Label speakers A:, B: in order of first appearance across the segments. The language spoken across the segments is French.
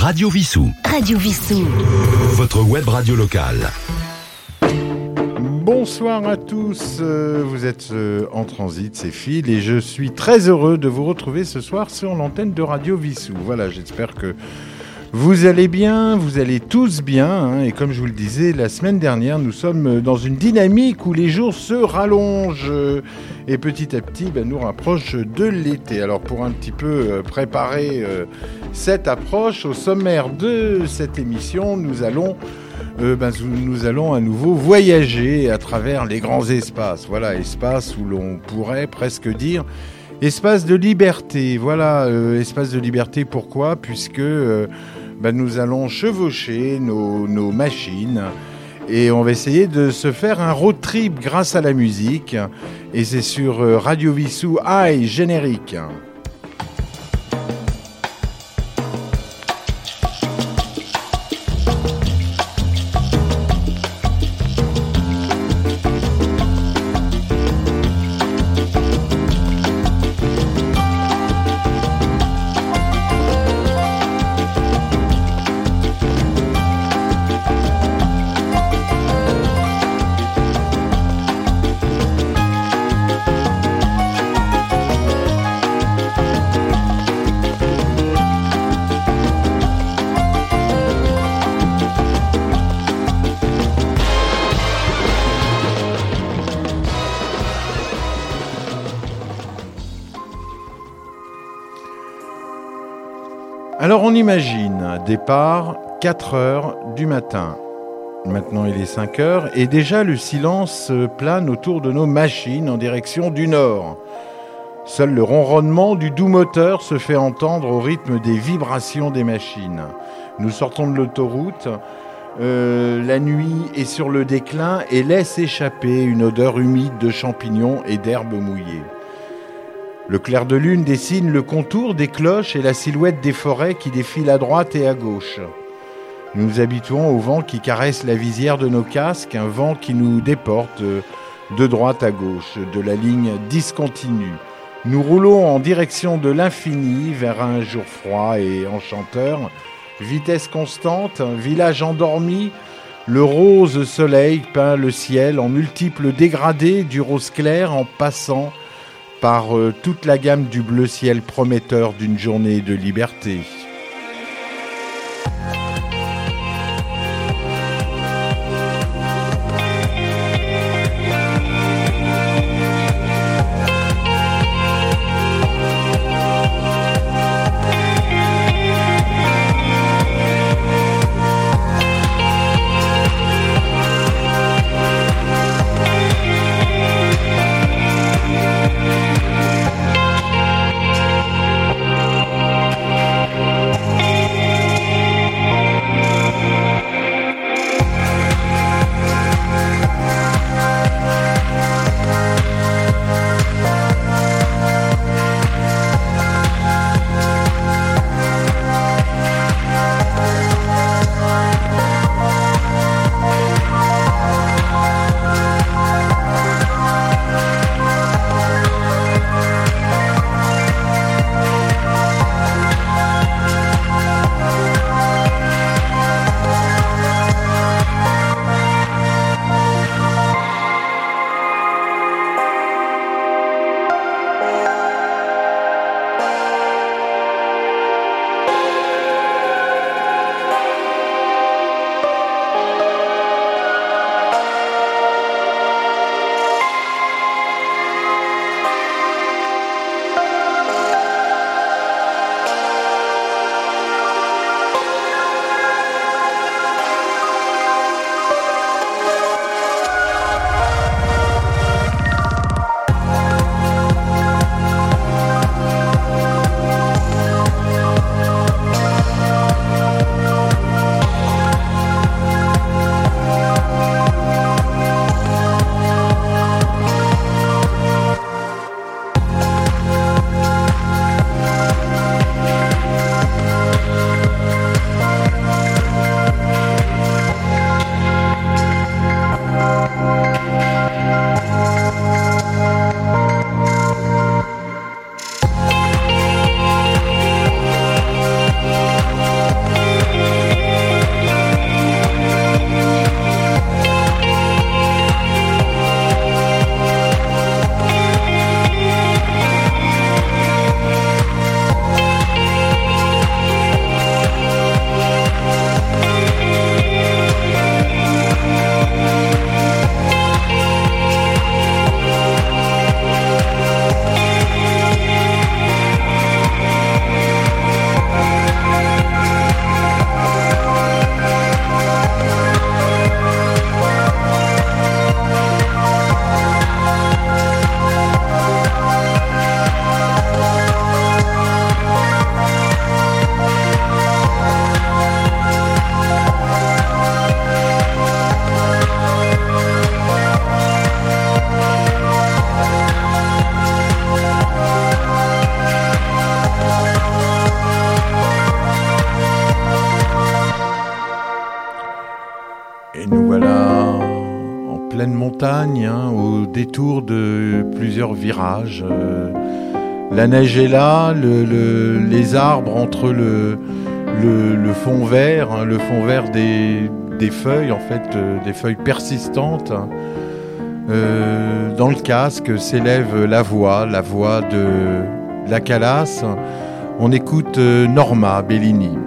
A: Radio Vissou.
B: Radio Vissou.
A: Votre web radio locale.
C: Bonsoir à tous, euh, vous êtes euh, en transit, c'est Phil, et je suis très heureux de vous retrouver ce soir sur l'antenne de Radio Vissou. Voilà, j'espère que vous allez bien, vous allez tous bien, hein, et comme je vous le disais la semaine dernière, nous sommes dans une dynamique où les jours se rallongent euh, et petit à petit ben, nous rapprochent de l'été. Alors pour un petit peu euh, préparer euh, cette approche, au sommaire de cette émission, nous allons ben, nous allons à nouveau voyager à travers les grands espaces. Voilà, espaces où l'on pourrait presque dire espace de liberté. Voilà, espace de liberté. Pourquoi? Puisque ben, nous allons chevaucher nos, machines et on va essayer de se faire un road trip grâce à la musique. Et c'est sur euh, Radio Vissou High Générique. Imagine, départ 4 heures du matin. Maintenant il est 5 heures et déjà le silence plane autour de nos machines en direction du nord. Seul le ronronnement du doux moteur se fait entendre au rythme des vibrations des machines. Nous sortons de l'autoroute, euh, la nuit est sur le déclin et laisse échapper une odeur humide de champignons et d'herbes mouillées. Le clair de lune dessine le contour des cloches et la silhouette des forêts qui défilent à droite et à gauche. Nous nous habituons au vent qui caresse la visière de nos casques, un vent qui nous déporte de droite à gauche, de la ligne discontinue. Nous roulons en direction de l'infini vers un jour froid et enchanteur. Vitesse constante, village endormi, le rose soleil peint le ciel en multiples dégradés du rose clair en passant par euh, toute la gamme du bleu ciel prometteur d'une journée de liberté. Détour de plusieurs virages. Euh, la neige est là, les arbres entre le, fond vert, hein, le fond vert des, feuilles, en fait, euh, des feuilles persistantes. dans le casque s'élève la voix, la voix de la calasse. On écoute Norma Bellini.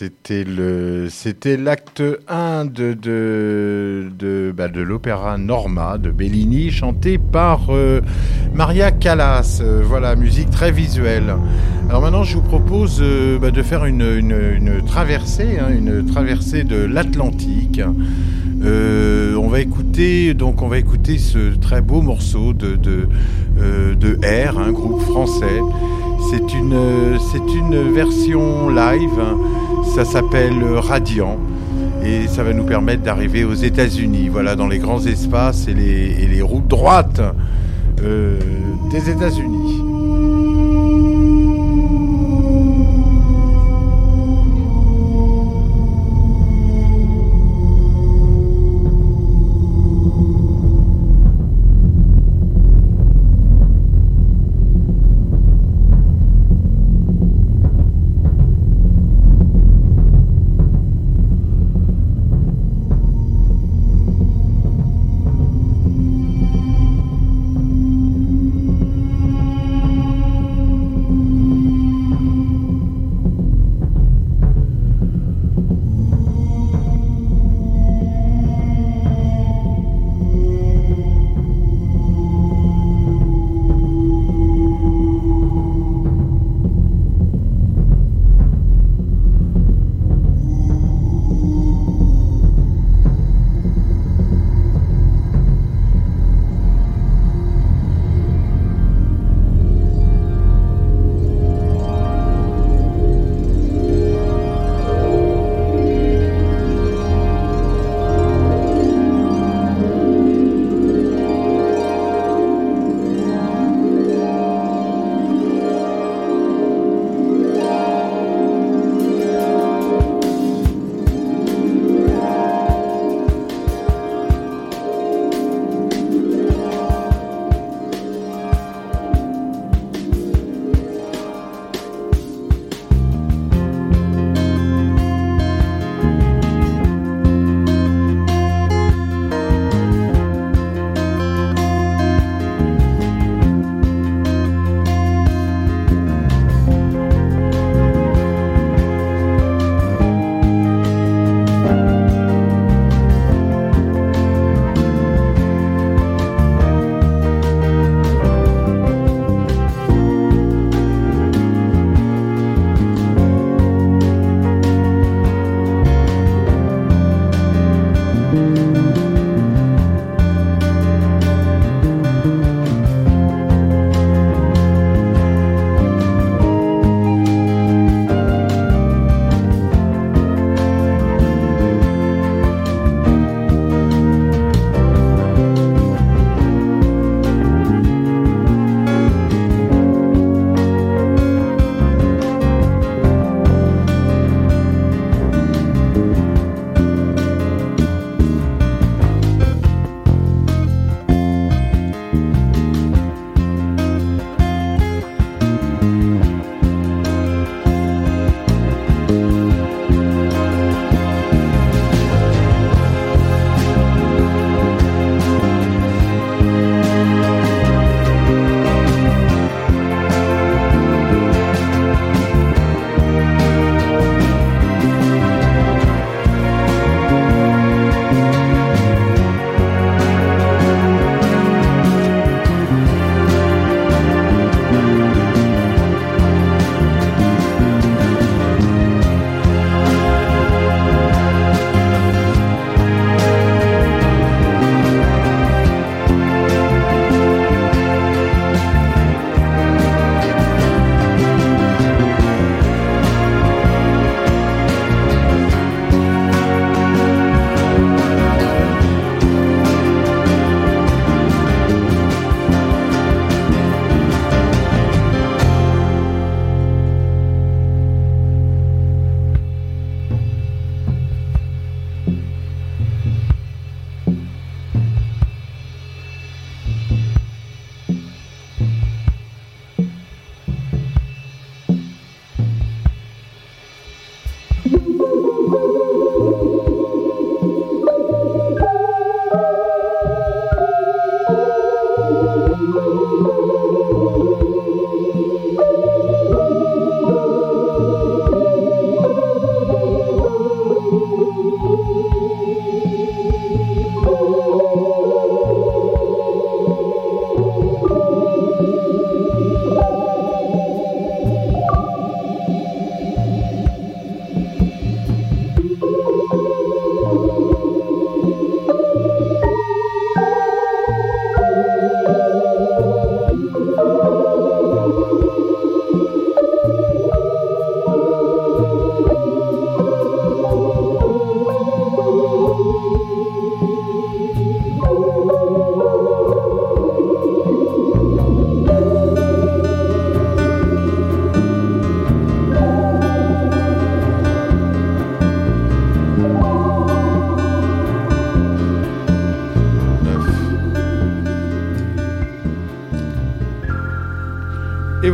C: C'était le, c'était l'acte 1 de, de, de, bah, de l'opéra Norma de Bellini, chanté par euh, Maria Callas. Euh, voilà, musique très visuelle. Alors maintenant, je vous propose euh, bah, de faire une, une, traversée, hein, une traversée de l'Atlantique. on va écouter, donc on va écouter ce très beau morceau de, de, de R, un groupe français. C'est une, c'est une version live, ça s'appelle Radiant et ça va nous permettre d'arriver aux États-Unis, voilà, dans les grands espaces et les, et les routes droites euh, des États-Unis.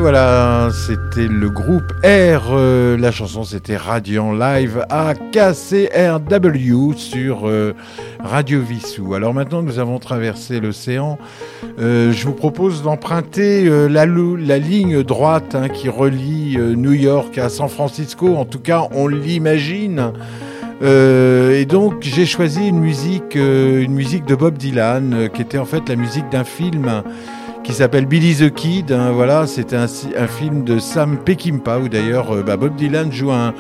C: Voilà, c'était le groupe R. Euh, la chanson, c'était Radiant Live à KCRW sur euh, Radio Vissou. Alors maintenant que nous avons traversé l'océan, euh, je vous propose d'emprunter la, ligne droite hein, qui relie New York à San Francisco. En tout cas, on l'imagine. et donc j'ai choisi une musique, une musique de Bob Dylan, qui était en fait la musique d'un film qui s'appelle Billy the Kid. Hein, voilà, c'est un, film de Sam Peckinpah où d'ailleurs euh, bah, Bob Dylan joue un,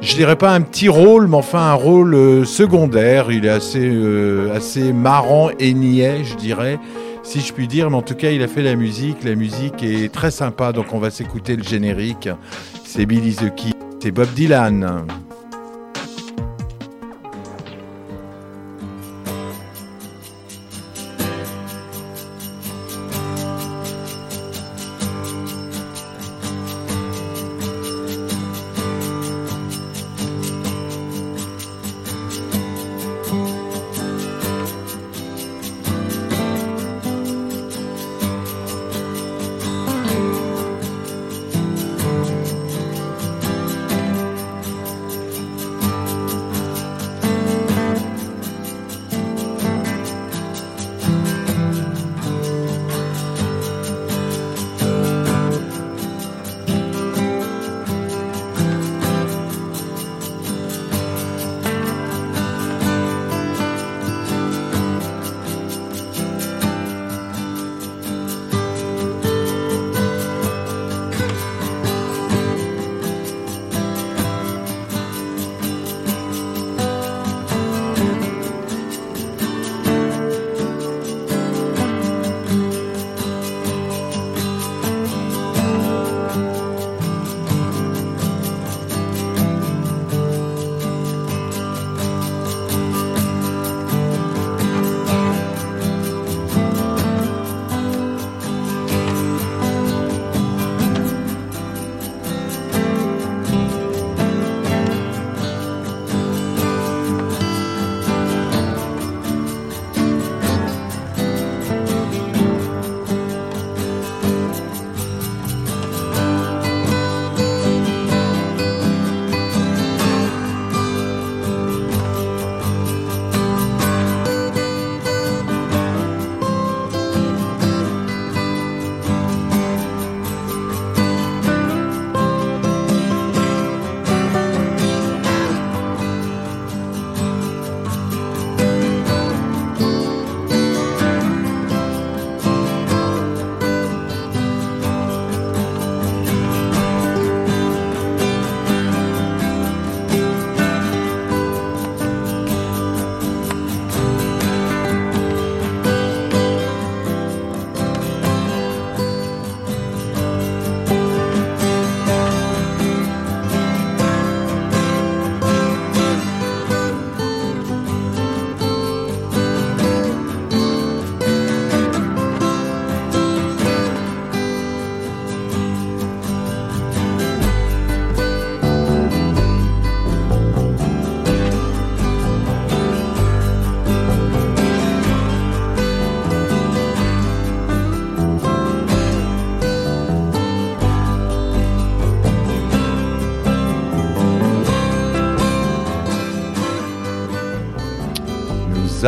C: je dirais pas un petit rôle, mais enfin un rôle euh, secondaire. Il est assez, euh, assez marrant et niais, je dirais, si je puis dire. Mais en tout cas, il a fait la musique. La musique est très sympa, donc on va s'écouter le générique. C'est Billy the Kid, c'est Bob Dylan.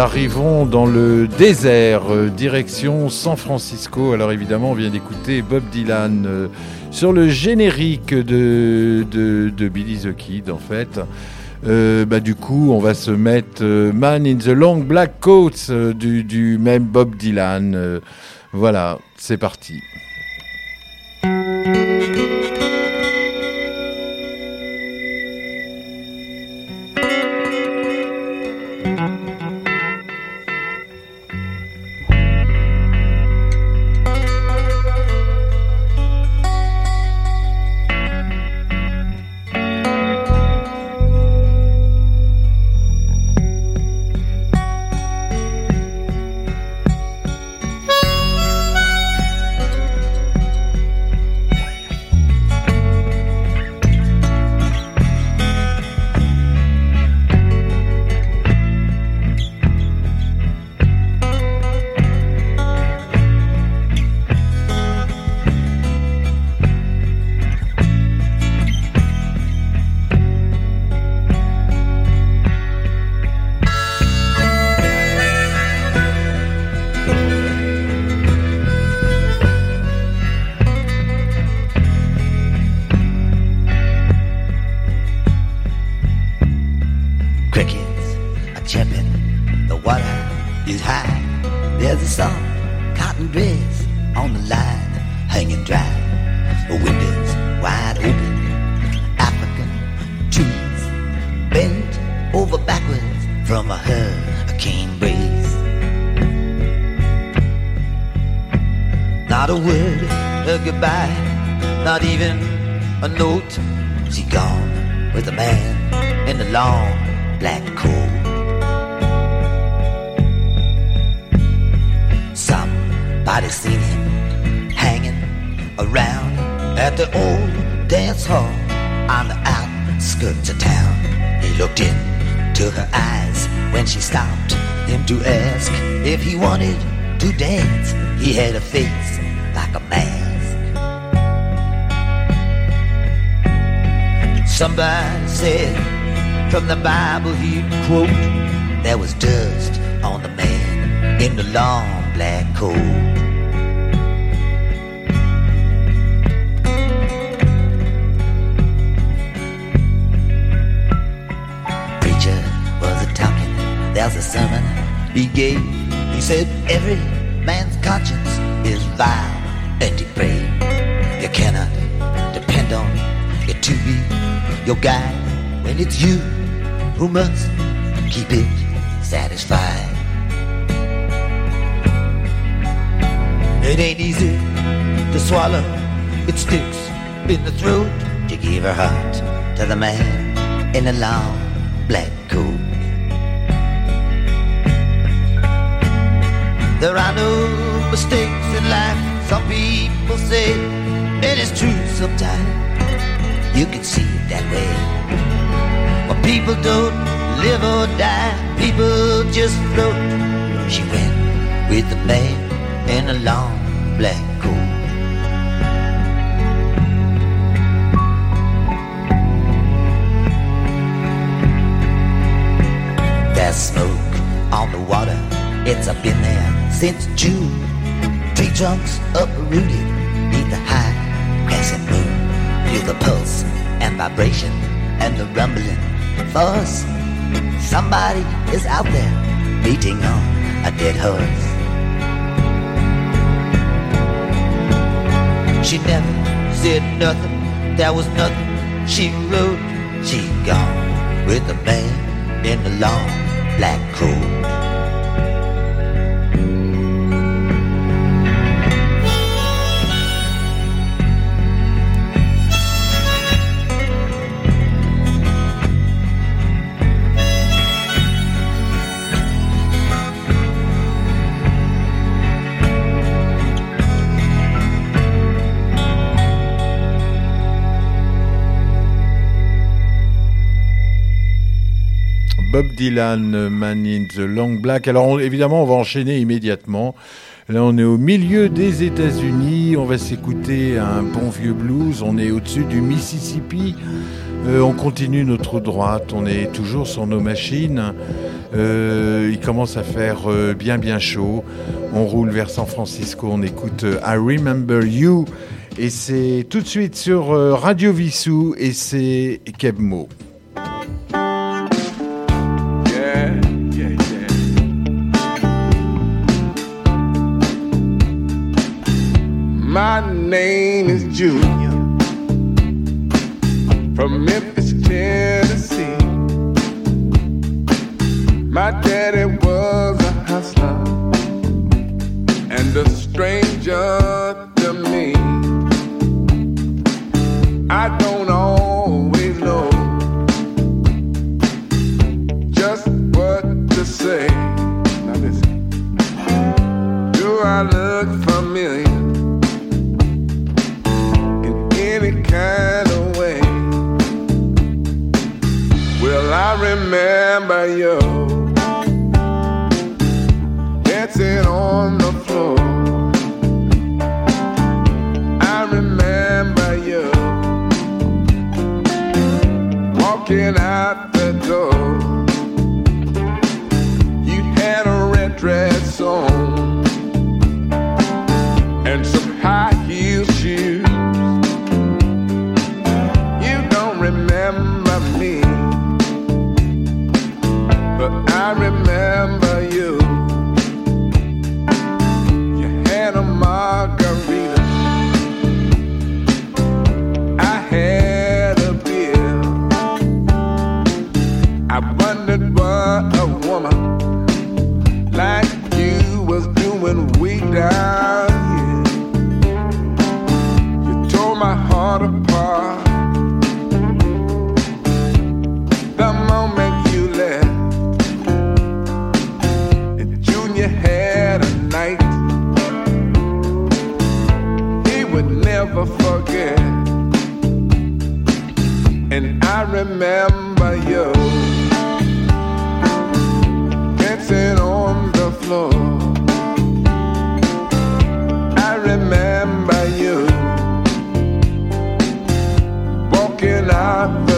C: Arrivons dans le désert, euh, direction San Francisco. Alors évidemment, on vient d'écouter Bob Dylan euh, sur le générique de, Billy the Kid, en fait. Euh, bah, du coup, on va se mettre Man in the Long Black Coats du, même Bob Dylan. voilà, c'est parti.
B: In a long black coat. There are no mistakes in life, some people say, and it's true sometimes. You can see it that way. But people don't live or die, people just float. She went with the man in a long black coat. There's smoke on the water, it's up in there since June. Tree trunks uprooted neath the high crescent moon. Feel the pulse and vibration and the rumbling force. Somebody is out there beating on a dead horse. She never said nothing, there was nothing she wrote. She gone with the man in the long black coat.
C: Bob Dylan, Man in the Long Black. Alors évidemment, on va enchaîner immédiatement. Là, on est au milieu des États-Unis. On va s'écouter un bon vieux blues. On est au-dessus du Mississippi. Euh, on continue notre droite. On est toujours sur nos machines. Euh, il commence à faire euh, bien bien chaud. On roule vers San Francisco. On écoute I Remember You. Et c'est tout de suite sur Radio Vissou. Et c'est Kebmo.
D: Name is Junior from Memphis, Tennessee. My daddy was a hustler and a stranger remember you dancing on the floor. I remember you walking forget. And I remember you dancing on the floor. I remember you walking out.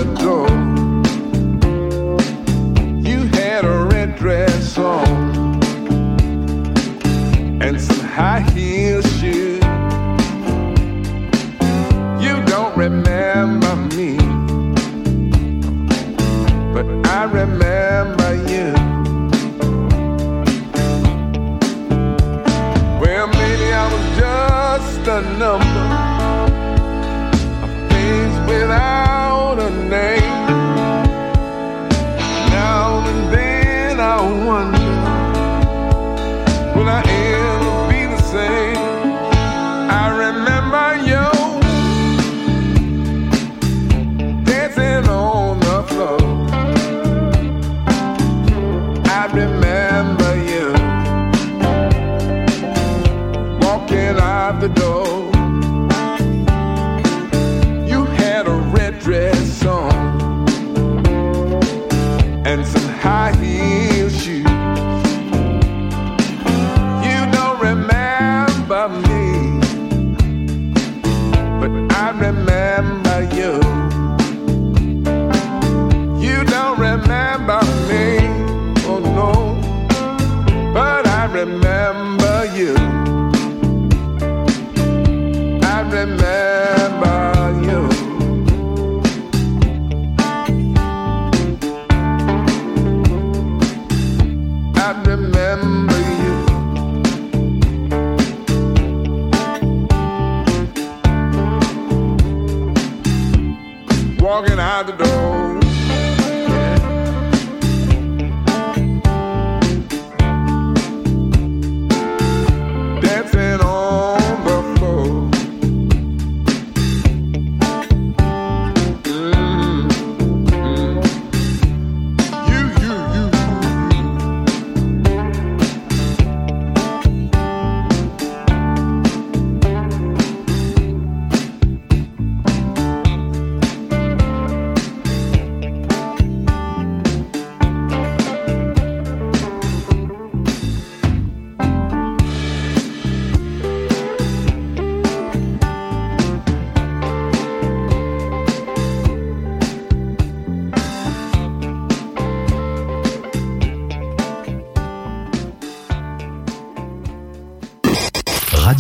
D: walking out the door.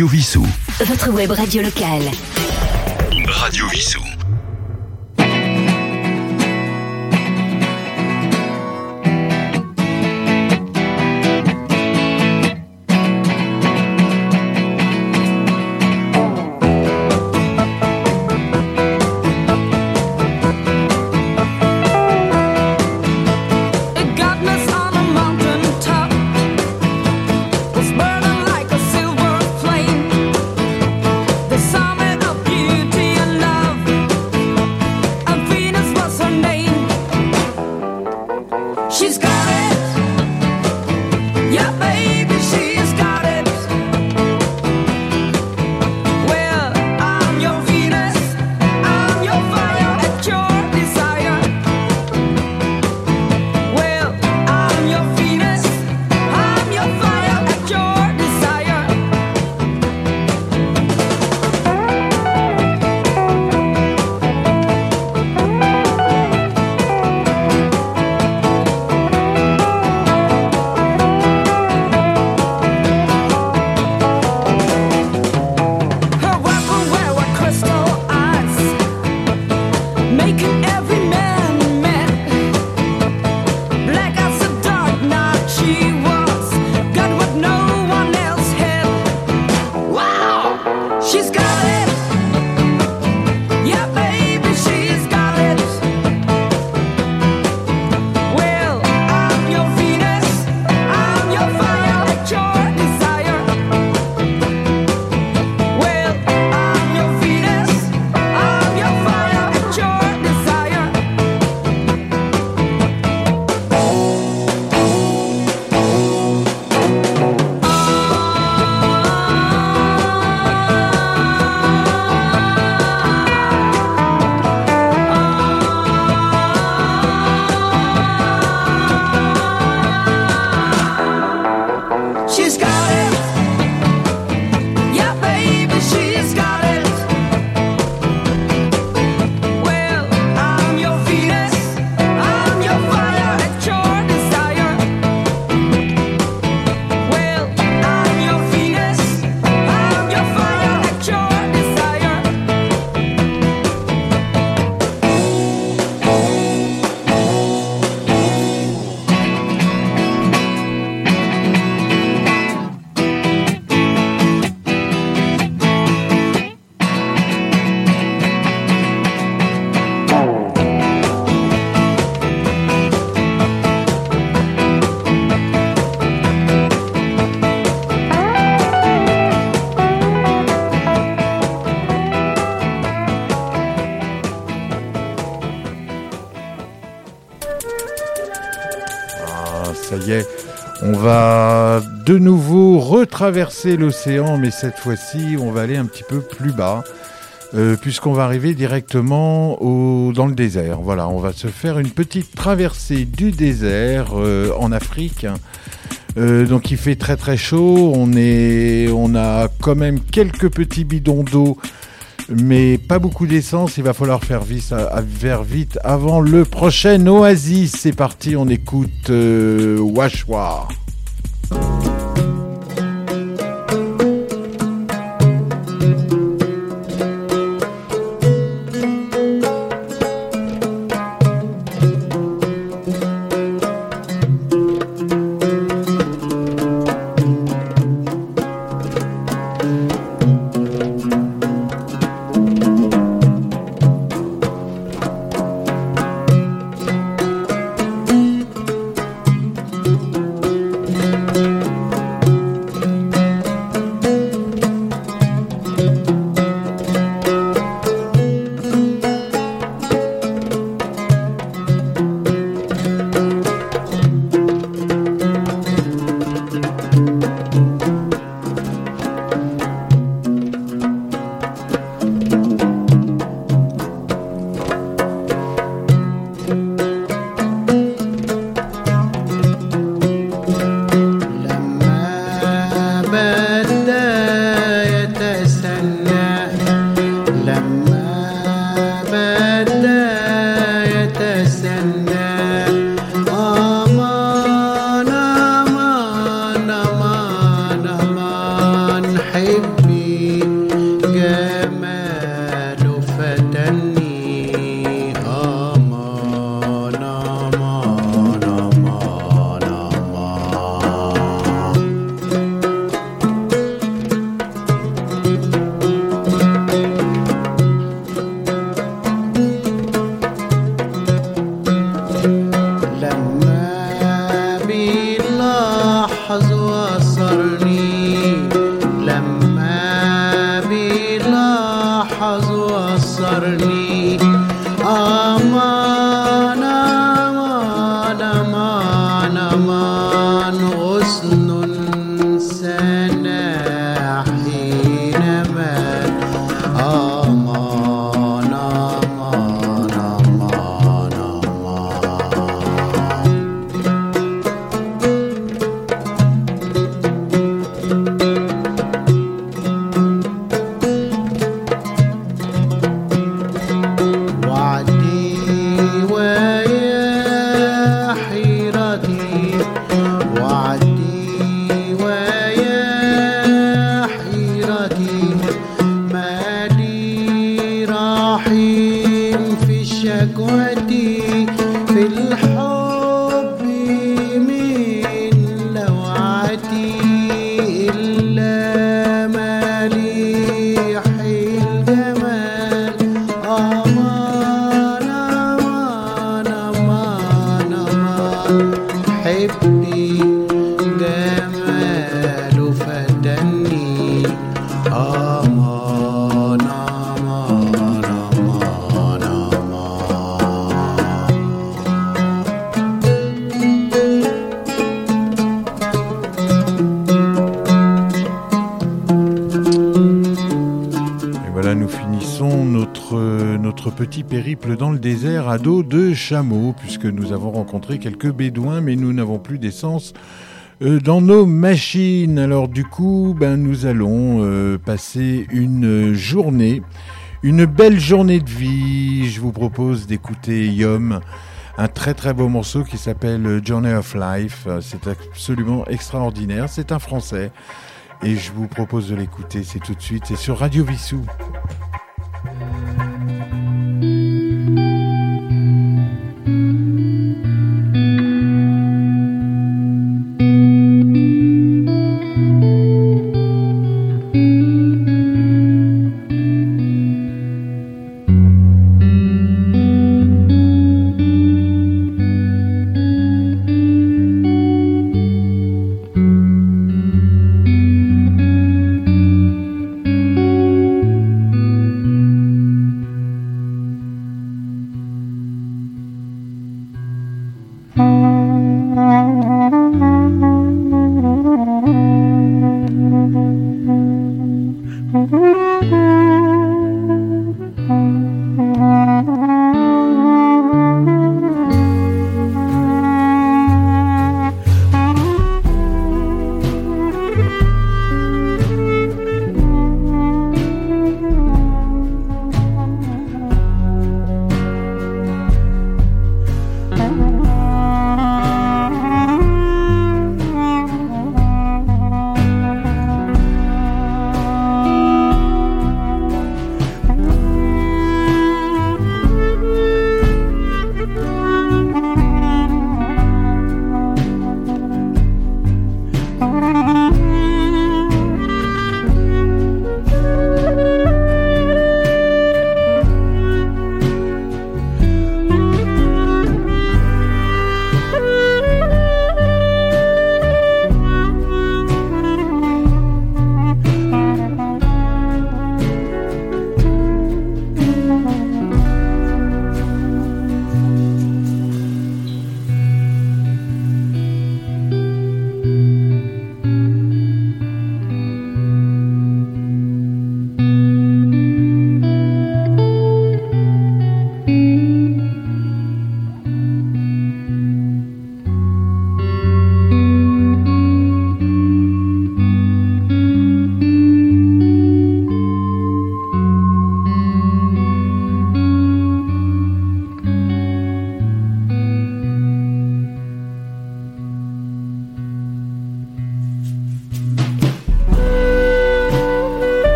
A: Radio Vissou.
E: Votre web radio locale.
A: Radio Vissou.
F: De nouveau retraverser l'océan, mais cette fois-ci, on va aller un petit peu plus bas, euh, puisqu'on va arriver directement dans le désert. Voilà, on va se faire une petite traversée du désert euh, en Afrique. Euh, donc il fait très très chaud, on, est, on a quand même quelques petits bidons d'eau, mais pas beaucoup d'essence, il va falloir faire vite, faire vite avant le prochain oasis. C'est parti, on écoute Washwa. Thank you. Petit périple dans le désert à dos de chameau, puisque nous avons rencontré quelques bédouins, mais nous n'avons plus d'essence euh, dans nos machines. Alors du coup, ben, nous allons euh, passer une journée, une belle journée de vie. Je vous propose d'écouter Yom, un très très beau morceau qui s'appelle Journey of Life. C'est absolument extraordinaire. C'est un français. Et je vous propose de l'écouter, c'est tout de suite, c'est sur Radio Vissou.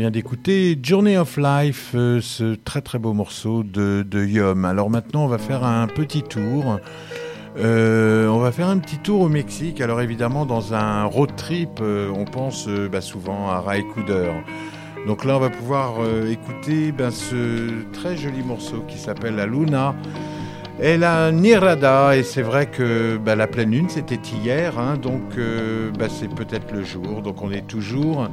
C: Vient d'écouter Journey of Life, euh, ce très très beau morceau de, Yom. Alors maintenant, on va faire un petit tour. Euh, on va faire un petit tour au Mexique. Alors évidemment, dans un road trip, euh, on pense bah, souvent à Ray Cooder. Donc là, on va pouvoir écouter ben, ce très joli morceau qui s'appelle La Luna. Et la Nirada, et c'est vrai que bah, la pleine lune c'était hier, hein, donc bah, c'est peut-être le jour, donc on est toujours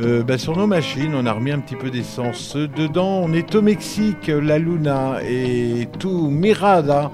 C: euh, bah, sur nos machines, on a remis un petit peu d'essence dedans, on est au Mexique, la Luna et tout Mirada.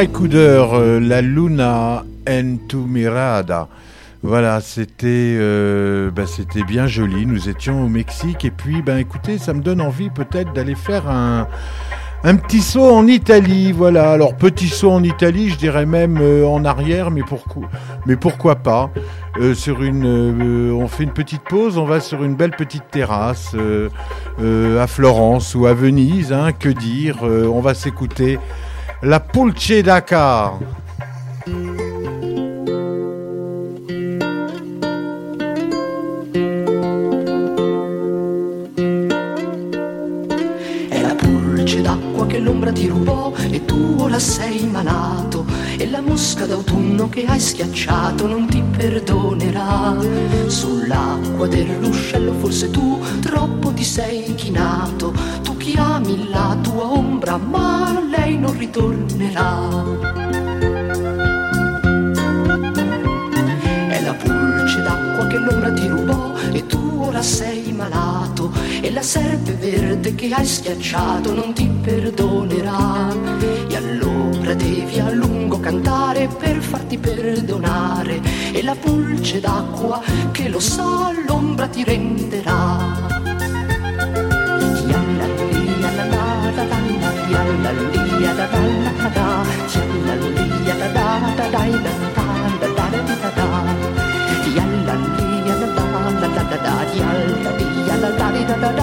C: Euh, la Luna en mirada. Voilà, c'était euh, bah, c'était bien joli. Nous étions au Mexique et puis ben écoutez, ça me donne envie peut-être d'aller faire un Un petit saut en Italie, voilà. Alors petit saut en Italie, je dirais même euh, en arrière, mais pourquoi, mais pourquoi pas Sur une, on fait une petite pause, on va sur une belle petite terrasse à Florence ou à Venise, hein, que dire On va s'écouter la Pulce Dakar.
G: È la pulce d'acqua che l'ombra ti rubò e tu ora sei malato. E la mosca d'autunno che hai schiacciato non ti perdonerà. Sull'acqua del ruscello forse tu troppo ti sei chinato. Tu chiami la tua ombra ma lei non ritornerà. È la pulce d'acqua che l'ombra ti rubò e tu ora sei malato. E la serpe verde che hai schiacciato non ti perdonerà. E allora devi a lungo cantare per farti perdonare. E la pulce d'acqua che lo sa l'ombra ti renderà 呀啦哩呀哒哒啦哒，呀啦哩呀哒哒哒哒啦哒，哒哒啦哩哒哒。呀啦哩呀哒哒啦哒哒哒哩呀，哩呀哒哒哩哒哒哒。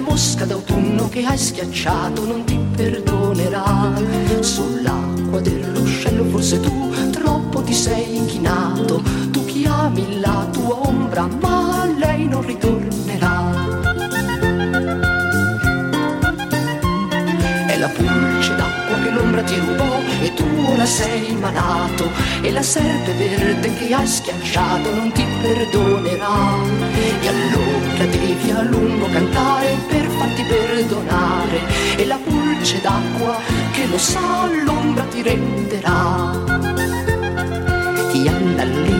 G: La mosca d'autunno che hai schiacciato non ti perdonerà. Sull'acqua del ruscello forse tu troppo ti sei inchinato. Tu chiami la tua ombra ma lei non ritornerà. È la pulce d'acqua che l'ombra ti rubò e ora sei malato e la serpe verde che hai schiacciato non ti perdonerà e allora devi a lungo cantare per farti perdonare e la pulce d'acqua che lo sa l'ombra ti renderà Yallallia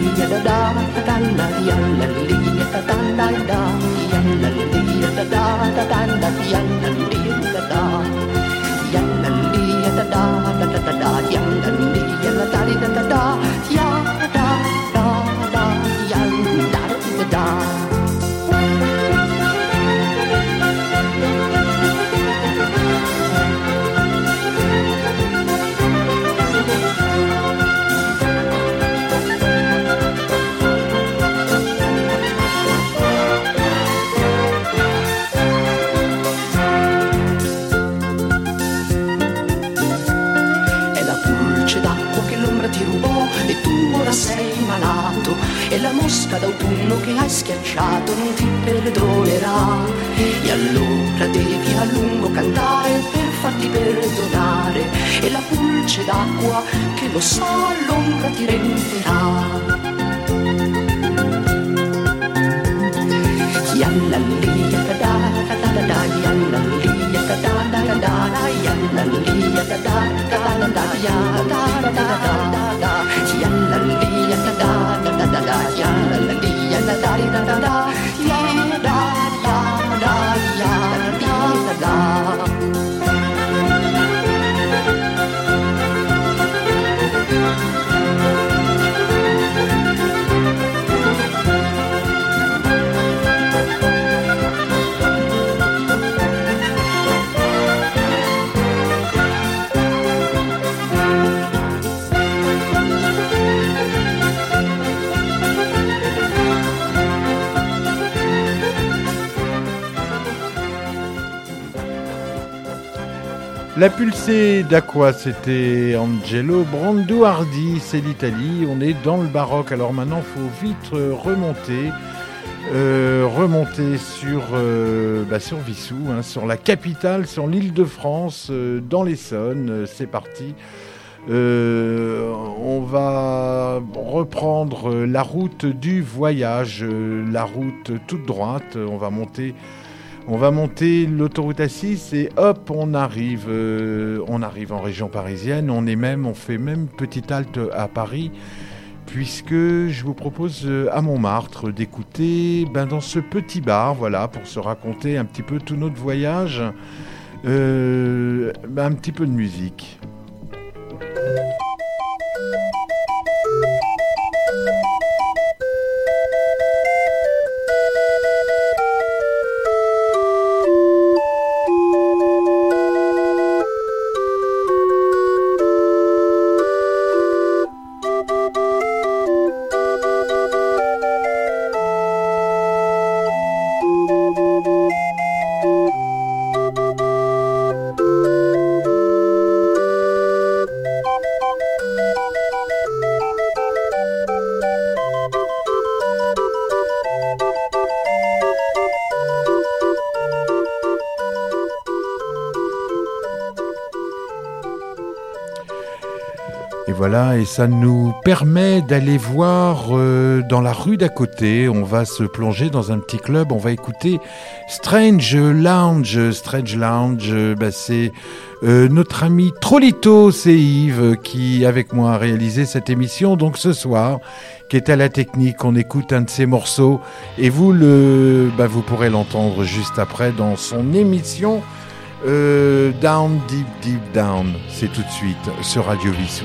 G: 哒哒哒哒，呀哒哩呀，啦哒哩哒哒哒，呀。La mosca d'autunno che hai schiacciato non ti perdonerà. E allora devi a lungo cantare per farti perdonare. E la pulce d'acqua che lo sa l'ombra ti renderà. Yallallia
C: La pulsée d'Aqua, c'était Angelo Branduardi, c'est l'Italie, on est dans le baroque. Alors maintenant, faut vite euh, remonter, euh, remonter sur, euh, bah, sur Vissou, hein, sur la capitale, sur l'île de France, dans l'Essonne. C'est parti. On va reprendre la route du voyage, la route toute droite. On va monter On va monter l'autoroute A6 et hop, on arrive, euh, on arrive en région parisienne. On est même, on fait même petite halte à Paris, puisque je vous propose euh, à Montmartre d'écouter ben, dans ce petit bar, voilà, pour se raconter un petit peu tout notre voyage, euh, ben, un petit peu de musique. Voilà, et ça nous permet d'aller voir euh, dans la rue d'à côté. On va se plonger dans un petit club. On va écouter Strange Lounge. Strange Lounge, euh, bah, c'est euh, notre ami Trolito, c'est Yves qui, avec moi, a réalisé cette émission. Donc ce soir, qui est à la technique, on écoute un de ses morceaux et vous le, bah, vous pourrez l'entendre juste après dans son émission. down, deep, deep down, c'est tout de suite sur Radio Vissou.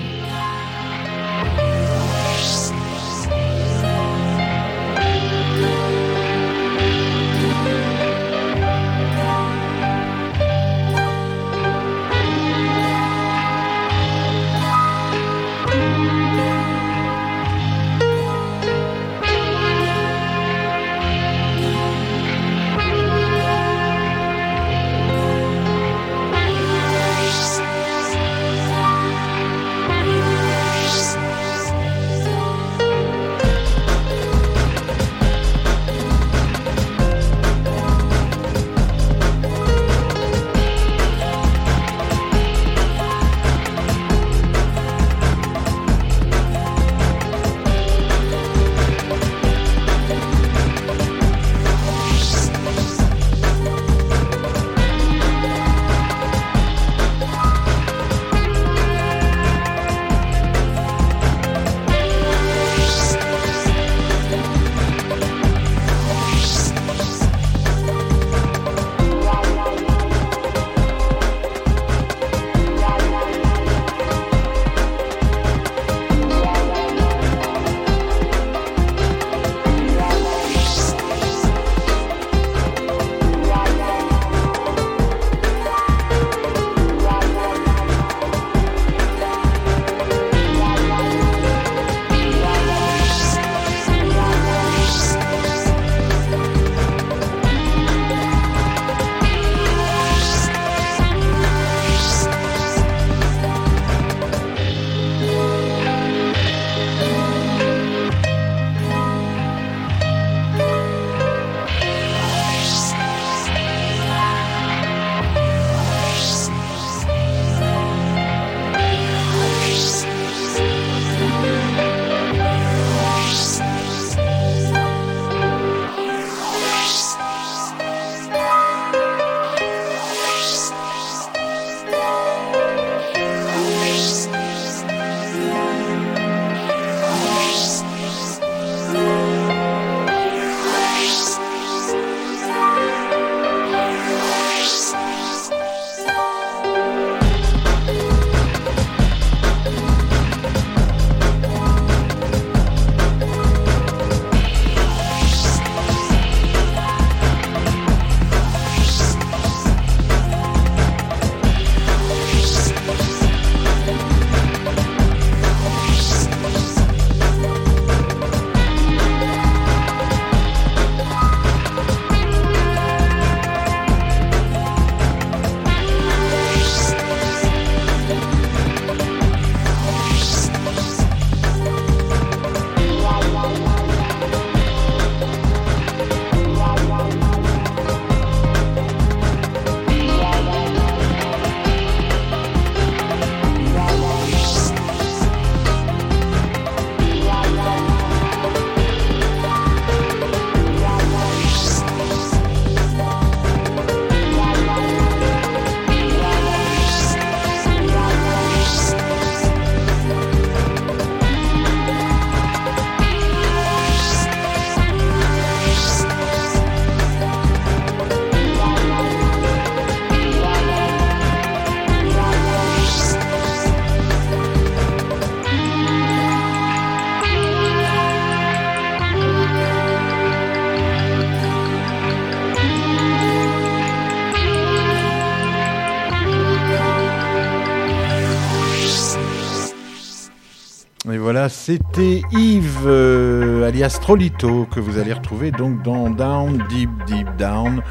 C: C'était Yves, euh, alias Trolito, que vous allez retrouver donc dans Down, Deep, Deep Down.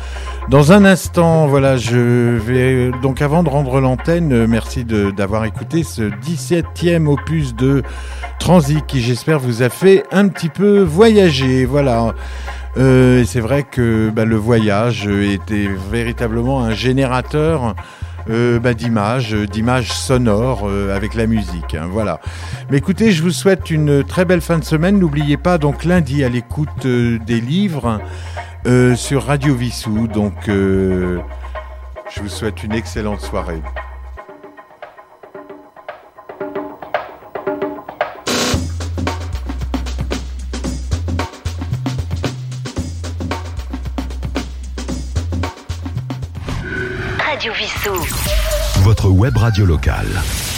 C: Dans un instant, voilà, je vais donc avant de rendre l'antenne, euh, merci d'avoir écouté ce 17e opus de Transit qui j'espère vous a fait un petit peu voyager. Voilà. Euh, c'est vrai que bah, le voyage était véritablement un générateur euh, bah, d'images, euh, d'images sonores euh, avec la musique. hein, voilà. Mais écoutez, je vous souhaite une très belle fin de semaine. N'oubliez pas donc lundi à l'écoute euh, des livres sur Radio Vissou. Donc je vous souhaite une excellente soirée.
A: Web radio locale.